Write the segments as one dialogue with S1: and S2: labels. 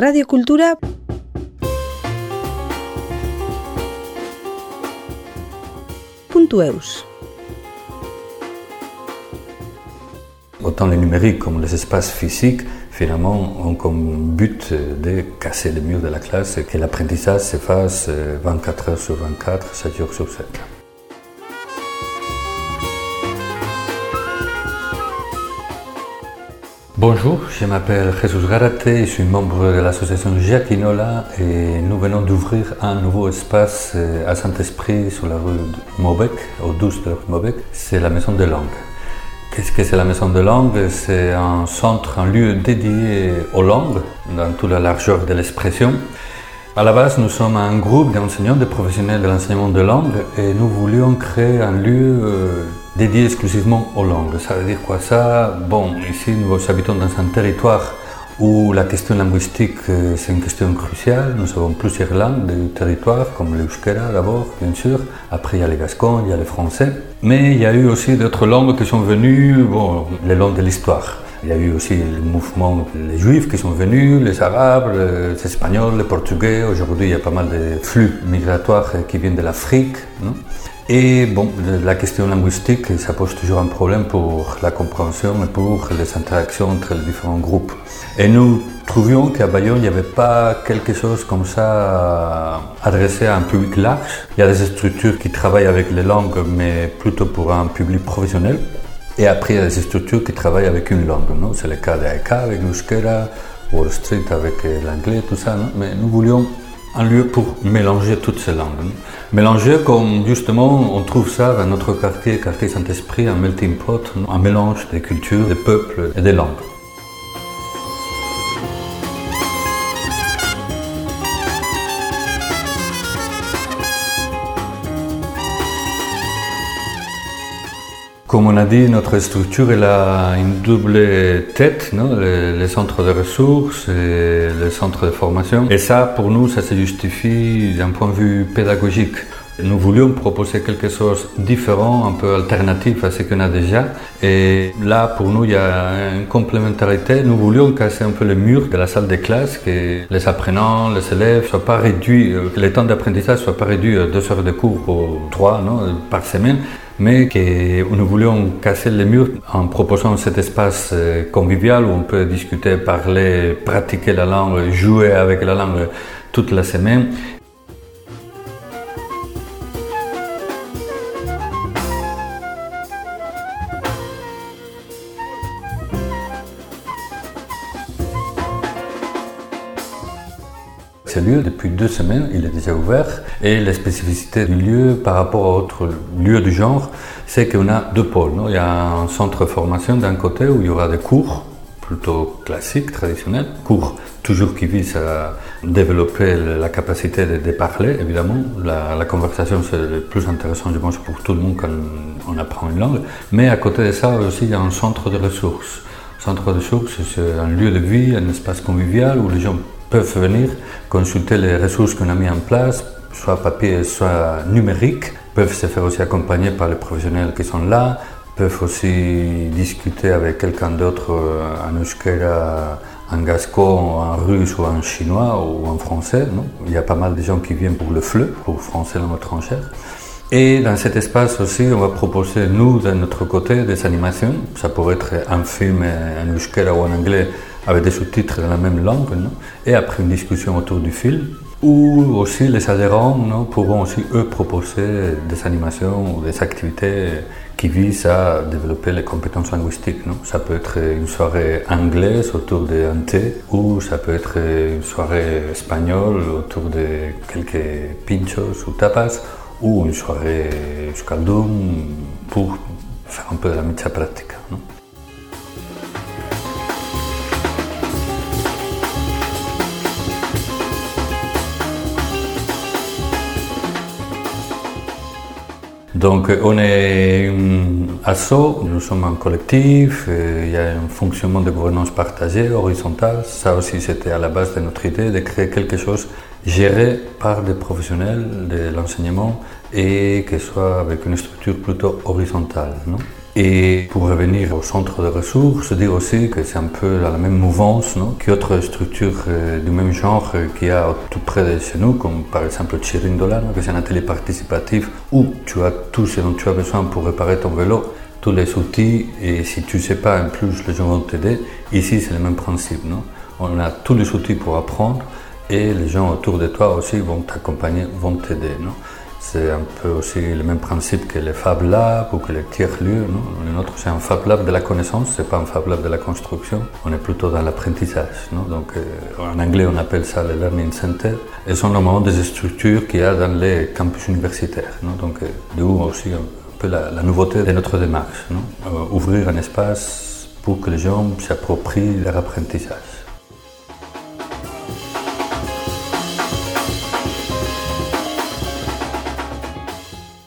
S1: Radio Cultura
S2: Autant les numériques comme les espaces physiques, finalement, ont comme but de casser les murs de la classe et que l'apprentissage se fasse 24 heures sur 24, 7 jours sur 7. Bonjour, je m'appelle Jesus Garate, je suis membre de l'association Giacchinola et nous venons d'ouvrir un nouveau espace à Saint-Esprit sur la rue Maubec, au 12 de la rue Maubec. C'est la Maison de Langue. Qu'est-ce que c'est la Maison de Langue? C'est un centre, un lieu dédié aux langues dans toute la largeur de l'expression. À la base, nous sommes un groupe d'enseignants, de professionnels de l'enseignement de langue et nous voulions créer un lieu dédié exclusivement aux langues. Ça veut dire quoi? Ça Bon, ici nous habitons dans un territoire où la question linguistique c'est une question cruciale. Nous avons plusieurs langues du territoire, comme l'euskera d'abord, bien sûr. Après il y a les gascons, il y a les français. Mais il y a eu aussi d'autres langues qui sont venues, bon, les langues de l'histoire. Il y a eu aussi le mouvement, les juifs qui sont venus, les arabes, les espagnols, les portugais. Aujourd'hui, il y a pas mal de flux migratoires qui viennent de l'Afrique. Et bon, la question linguistique, ça pose toujours un problème pour la compréhension et pour les interactions entre les différents groupes. Et nous trouvions qu'à Bayonne, il n'y avait pas quelque chose comme ça adressé à un public large. Il y a des structures qui travaillent avec les langues, mais plutôt pour un public professionnel. Et après, il y a des structures qui travaillent avec une langue. C'est le cas d'AEK avec l'Euskera, Wall Street avec l'anglais, tout ça. Mais nous voulions un lieu pour mélanger toutes ces langues. Mélanger comme justement on trouve ça dans notre quartier, quartier Saint-Esprit, un melting pot, un mélange des cultures, des peuples et des langues. Comme on a dit, notre structure a une double tête, non? Les, les, centres de ressources et les centres de formation. Et ça, pour nous, ça se justifie d'un point de vue pédagogique. Nous voulions proposer quelque chose de différent, un peu alternatif à ce qu'on a déjà. Et là, pour nous, il y a une complémentarité. Nous voulions casser un peu le mur de la salle de classe, que les apprenants, les élèves soient pas réduits, que le temps d'apprentissage soit pas réduit à deux heures de cours ou trois par semaine, mais nous voulions casser le mur en proposant cet espace convivial où on peut discuter, parler, pratiquer la langue, jouer avec la langue toute la semaine Ce lieu, depuis deux semaines, il est déjà ouvert. Et la spécificité du lieu par rapport à d'autres lieux du genre, c'est qu'on a deux pôles. Il y a un centre de formation d'un côté où il y aura des cours plutôt classiques, traditionnels, cours toujours qui visent à développer la capacité de, de parler, évidemment. La, la conversation, c'est le plus intéressant, je pense, pour tout le monde quand on apprend une langue. Mais à côté de ça, aussi, il y a un centre de ressources. Centre de ressources, c'est un lieu de vie, un espace convivial où les gens peuvent venir consulter les ressources qu'on a mis en place, soit papier, soit numérique, peuvent se faire aussi accompagner par les professionnels qui sont là, peuvent aussi discuter avec quelqu'un d'autre en euskera, en gascon, en russe ou en chinois ou en français. Il y a pas mal de gens qui viennent pour le FLE, pour français langue étrangère. Et dans cet espace aussi, on va proposer, nous, de notre côté, des animations. Ça pourrait être un film en euskera ou en anglais avec des sous-titres dans la même langue, non? Et après une discussion autour du film, ou aussi les adhérents non, pourront aussi eux proposer des animations ou des activités qui visent à développer les compétences linguistiques. Non? Ça peut être une soirée anglaise autour d'un thé, ou ça peut être une soirée espagnole autour de quelques pinchos ou tapas, ou une soirée euskaldun pour faire un peu de la mitzvah pratique. Donc on est un asso, nous sommes un collectif, il y a un fonctionnement de gouvernance partagée, horizontale. Ça aussi c'était à la base de notre idée de créer quelque chose géré par des professionnels de l'enseignement et que soit avec une structure plutôt horizontale. Non? Et pour revenir au centre de ressources, dire aussi que c'est un peu dans la même mouvance qu'autres structures euh, du même genre euh, qu'il y a tout près de chez nous, comme par exemple Chirindola, que c'est un atelier participatif où tu as tout ce dont tu as besoin pour réparer ton vélo, tous les outils, et si tu ne sais pas, en plus, les gens vont t'aider. Ici, c'est le même principe. Non? On a tous les outils pour apprendre et les gens autour de toi aussi vont t'accompagner, vont t'aider. C'est un peu aussi le même principe que les Fab Labs ou que les tiers-lieux. Le nôtre, c'est un Fab Lab de la connaissance, c'est pas un Fab Lab de la construction. On est plutôt dans l'apprentissage. Donc, euh, en anglais, on appelle ça le Learning Center. Et sont normalement des structures qu'il y a dans les campus universitaires. Donc, euh, d'où aussi un peu la, nouveauté de notre démarche. Euh, ouvrir un espace pour que les gens s'approprient leur apprentissage.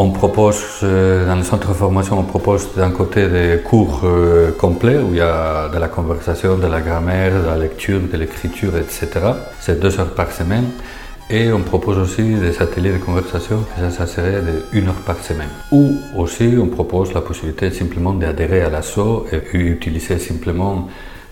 S2: On propose, euh, dans le centre de formation, on propose d'un côté des cours euh, complets où il y a de la conversation, de la grammaire, de la lecture, de l'écriture, etc. C'est deux heures par semaine. Et on propose aussi des ateliers de conversation, que ça, serait de une heure par semaine. Ou aussi, on propose la possibilité simplement d'adhérer à l'assaut et utiliser simplement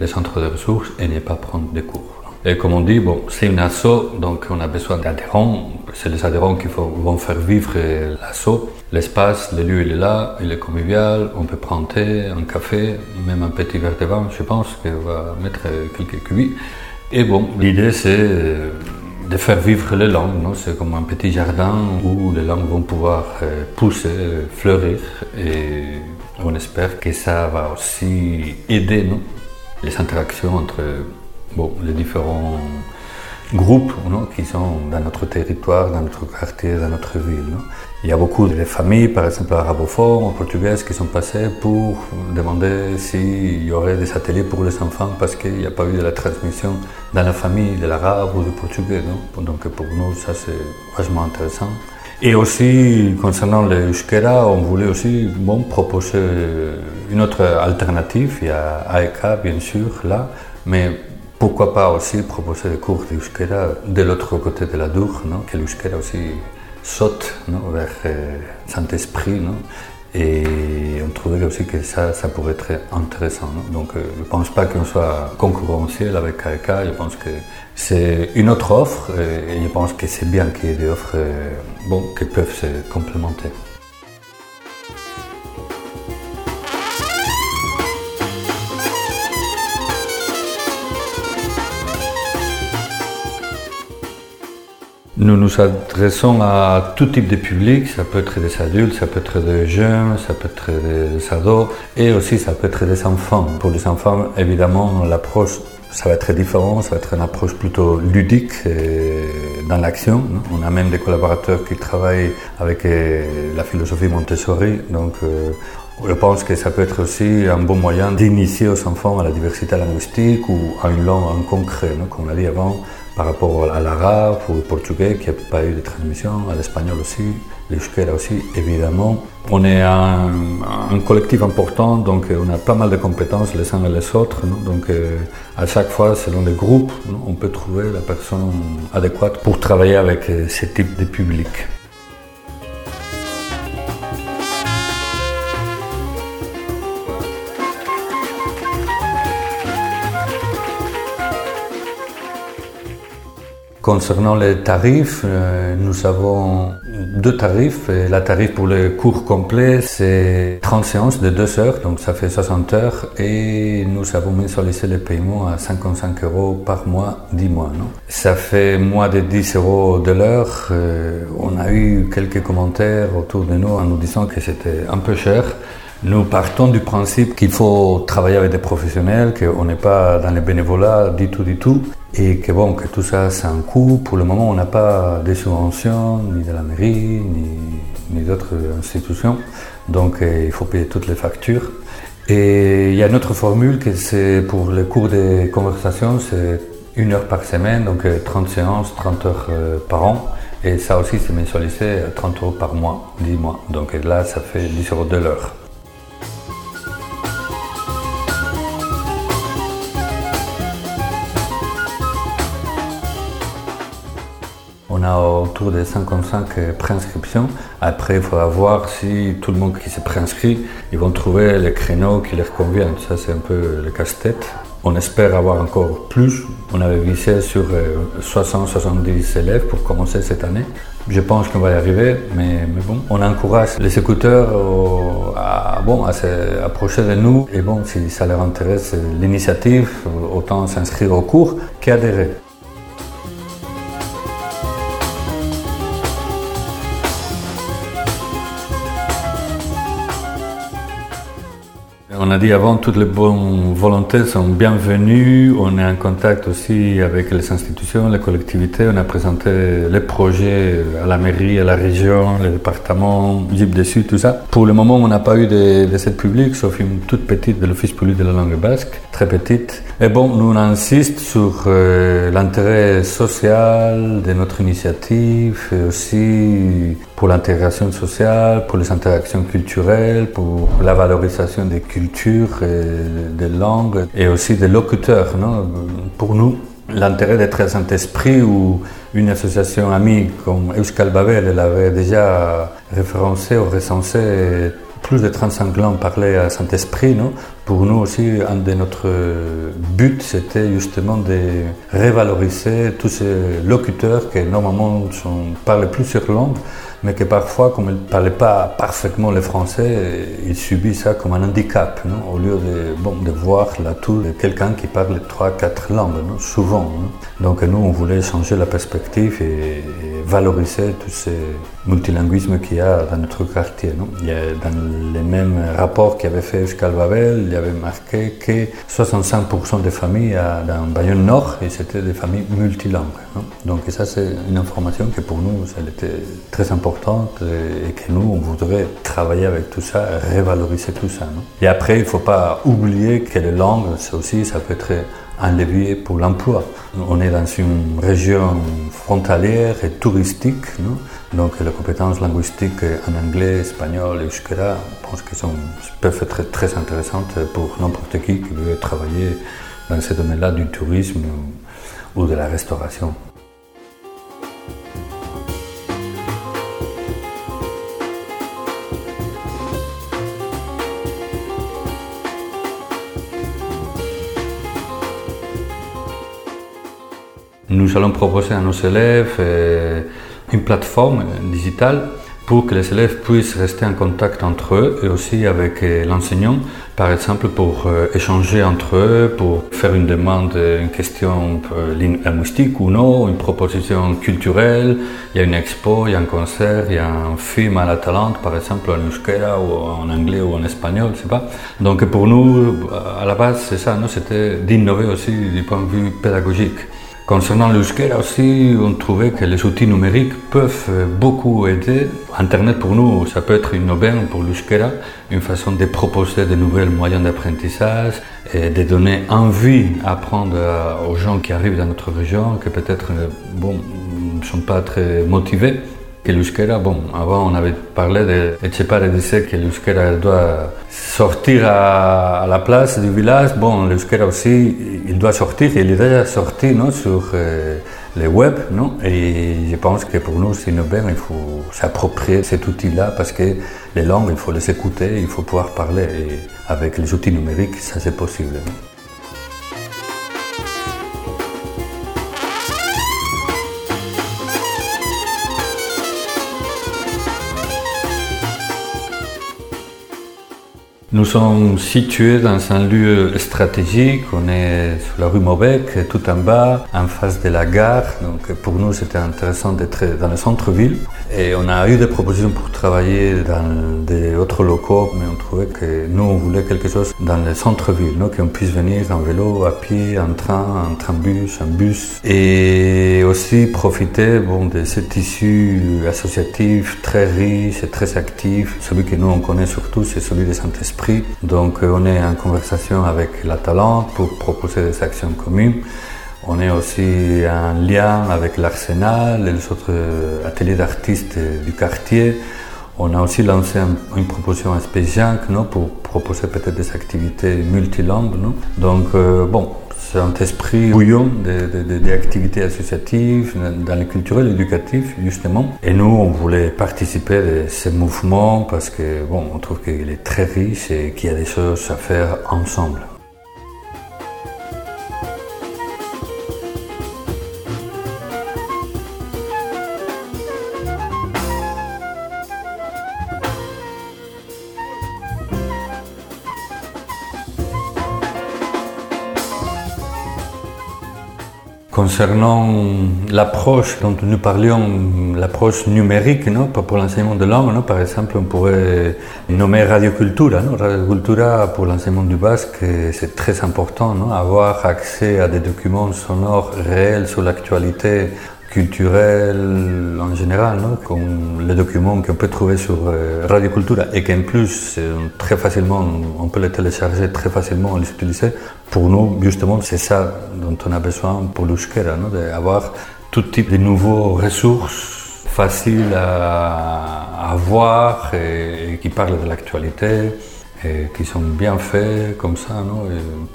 S2: les centres de ressources et ne pas prendre des cours. Et comme on dit, bon, c'est une asso, donc on a besoin d'adhérents. C'est les adhérents qui vont faire vivre l'asso. L'espace, le lieu, il est là, il est convivial. On peut prendre un café, même un petit verre de vin, je pense, qu'on va mettre quelques cubis. Et bon, l'idée, c'est de faire vivre les langues. C'est comme un petit jardin où les langues vont pouvoir euh, pousser, fleurir. Et on espère que ça va aussi aider nous, les interactions entre bon, les différents groupes qui sont dans notre territoire, dans notre quartier, dans notre ville. Il y a beaucoup de familles, par exemple arabophones portugaises, qui sont passées pour demander s'il y aurait des ateliers pour les enfants parce qu'il n'y a pas eu de la transmission dans la famille de l'arabe ou du portugais. Donc pour nous, ça c'est vachement intéressant. Et aussi, concernant le Euskera, on voulait aussi bon, proposer une autre alternative. Il y a AEK, bien sûr, là, mais pourquoi pas aussi proposer des cours d'Euskera de l'autre côté de la Dour, non? Que l'Euskera aussi saute vers euh, Saint-Esprit. Et on trouvait aussi que ça, ça pourrait être intéressant. Donc euh, je ne pense pas qu'on soit concurrentiel avec KK, je pense que c'est une autre offre et je pense que c'est bien qu'il y ait des offres euh, bon, qui peuvent se complémenter. Nous nous adressons à tout type de public, ça peut être des adultes, ça peut être des jeunes, ça peut être des ados et aussi ça peut être des enfants. Pour les enfants, évidemment, l'approche, ça va être différent, ça va être une approche plutôt ludique dans l'action. On a même des collaborateurs qui travaillent avec euh, la philosophie Montessori, donc euh, je pense que ça peut être aussi un bon moyen d'initier aux enfants à la diversité linguistique ou à une langue en concret, comme on l'a dit avant par rapport à l'arabe ou au portugais qui n'a pas eu de transmission, à l'espagnol aussi, l'euskera aussi, évidemment. On est un, collectif important, donc on a pas mal de compétences les uns et les autres. Donc euh, à chaque fois, selon les groupes, on peut trouver la personne adéquate pour travailler avec euh, ce type de public. Concernant les tarifs, euh, nous avons deux tarifs. La tarif pour le cours complet, c'est 30 séances de 2 heures, donc ça fait 60 heures. Et nous avons mensualisé le paiement à 55 euros par mois, 10 mois. Ça fait moins de 10 euros de l'heure. Euh, on a eu quelques commentaires autour de nous en nous disant que c'était un peu cher. Nous partons du principe qu'il faut travailler avec des professionnels, qu'on n'est pas dans le bénévolat du tout, du tout, et que bon, que tout ça, c'est un coût. Pour le moment, on n'a pas de subventions, ni de la mairie, ni, d'autres institutions. Donc, euh, il faut payer toutes les factures. Et il y a une autre formule que c'est pour les cours de conversation, c'est une heure par semaine, donc 30 euh, séances, 30 heures euh, par an. Et ça aussi, c'est mensualisé à 30 euros par mois, 10 mois. Donc là, ça fait 10 euros de l'heure. On a autour de 55 préinscriptions. Après, il faudra voir si tout le monde qui s'est préinscrit, ils vont trouver les créneaux qui leur conviennent. Ça, c'est un peu le casse-tête. On espère avoir encore plus. On avait visé sur 60-70 élèves pour commencer cette année. Je pense qu'on va y arriver, mais, bon, on encourage les écouteurs à, bon, à s'approcher de nous. Et bon, si ça leur intéresse l'initiative, autant s'inscrire au cours qu'adhérer. On a dit avant, toutes les bonnes volontés sont bienvenues. On est en contact aussi avec les institutions, les collectivités. On a présenté les projets à la mairie, à la région, les départements, Jeep Dessus, tout ça. Pour le moment, on n'a pas eu de, de cette sauf une toute petite de l'Office public de la langue basque, très petite. Et bon, nous on insiste sur euh, l'intérêt social de notre initiative et aussi pour l'intégration sociale, pour les interactions culturelles, pour la valorisation des cultures des langues et aussi des locuteurs. Non? Pour nous, l'intérêt d'être un Saint-Esprit ou une association amie comme Euskal Babel, elle avait déjà référencé ou recensé plus de 35 langues parlées à Saint-Esprit, pour nous aussi, un de notre buts, c'était justement de revaloriser tous ces locuteurs qui normalement parlent plusieurs langues, mais que parfois, comme ils ne parlaient pas parfaitement le français, ils subissent ça comme un handicap, au lieu de, bon, de voir de quelqu'un qui parle trois, quatre langues, souvent. Donc nous, on voulait changer la perspective et, valoriser tous ces multilinguismes qu'il y a dans notre quartier. Il y a dans les mêmes rapports qu'avait fait Euskal Babel, il y avait marqué que 65% des familles dans Bayonne Nord, et c'était des familles multilingues. Donc ça, c'est une information qui pour nous, elle était très importante et que nous, on voudrait travailler avec tout ça, revaloriser tout ça. et après, il ne faut pas oublier que les langues, c'est aussi, ça peut être un levier pour l'emploi. On est dans une région frontalière et touristique, donc les compétences linguistiques en anglais, espagnol et euskera, je pense qu'elles peuvent être très intéressantes pour n'importe qui qui veut travailler dans ce domaine-là du tourisme ou de la restauration. Nous allons proposer à nos élèves euh, une plateforme digitale pour que les élèves puissent rester en contact entre eux et aussi avec euh, l'enseignant, par exemple pour euh, échanger entre eux, pour faire une demande, une question linguistique ou non, une proposition culturelle, il y a une expo, il y a un concert, il y a un film à la Talente, par exemple en euskera ou en anglais ou en espagnol, je sais pas. Donc pour nous, à la base, c'est ça, c'était d'innover aussi du point de vue pédagogique. Concernant l'Euskera aussi, on trouvait que les outils numériques peuvent beaucoup aider. Internet pour nous, ça peut être une aubaine pour l'Euskera, une façon de proposer de nouveaux moyens d'apprentissage et de donner envie à apprendre aux gens qui arrivent dans notre région, qui peut-être bon, ne sont pas très motivés que l'euskera, bon, avant on avait parlé de Etchepare disait que l'euskera doit sortir à, la place du village. Bon, l'euskera aussi, il doit sortir, il est déjà sorti non, sur euh, le web, non? Et je pense que pour nous, aubaine, il faut s'approprier cet outil-là parce que les langues, il faut les écouter, il faut pouvoir parler. Et avec les outils numériques, ça c'est possible. Nous sommes situés dans un lieu stratégique. On est sur la rue Maubec, tout en bas, en face de la gare. Donc pour nous, c'était intéressant d'être dans le centre-ville. Et on a eu des propositions pour travailler dans des autres locaux, mais on trouvait que nous, on voulait quelque chose dans le centre-ville, qu'on puisse venir en vélo, à pied, en train, en train-bus, en bus. Et aussi profiter bon, de ce tissu associatif très riche et très actif. Celui que nous, on connaît surtout, c'est celui de Saint-Esprit donc euh, on est en conversation avec la Talente pour proposer des actions communes. On est aussi en lien avec l'Arsenal et les autres euh, ateliers d'artistes du quartier. On a aussi lancé une proposition à Space pour proposer peut-être des activités multilangues. Donc, euh, bon, C'est un esprit bouillon d'activités associatives, dans le culturel, éducatif, justement. Et nous, on voulait participer à ce mouvement parce que, bon, on trouve qu'il est très riche et qu'il y a des choses à faire ensemble. Concernant l'approche dont nous parlions, l'approche numérique non, pour l'enseignement de non, par exemple, on pourrait nommer radiocultura. Non, radiocultura pour l'enseignement du basque, c'est très important, non, avoir accès à des documents sonores réels sur l'actualité culturelle en général, non comme les documents qu'on peut trouver sur euh, Radiocultura et qu'en plus, très facilement, on peut les télécharger très facilement, les utiliser. Pour nous, justement, c'est ça dont on a besoin pour l'Euskera, d'avoir tout type de nouveaux ressources faciles à, voir et, qui parlent de l'actualité et qui sont bien faits comme ça.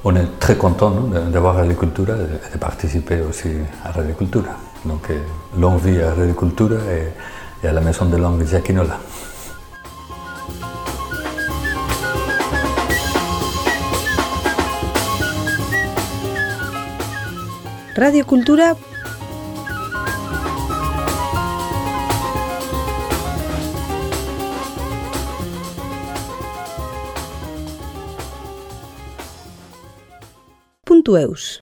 S2: On est très content d'avoir Radiocultura et de participer aussi à Radiocultura. Donc, longue vie à Radio et, et à la maison de langue Giacchinola.
S1: Radio Cultura Punto Eus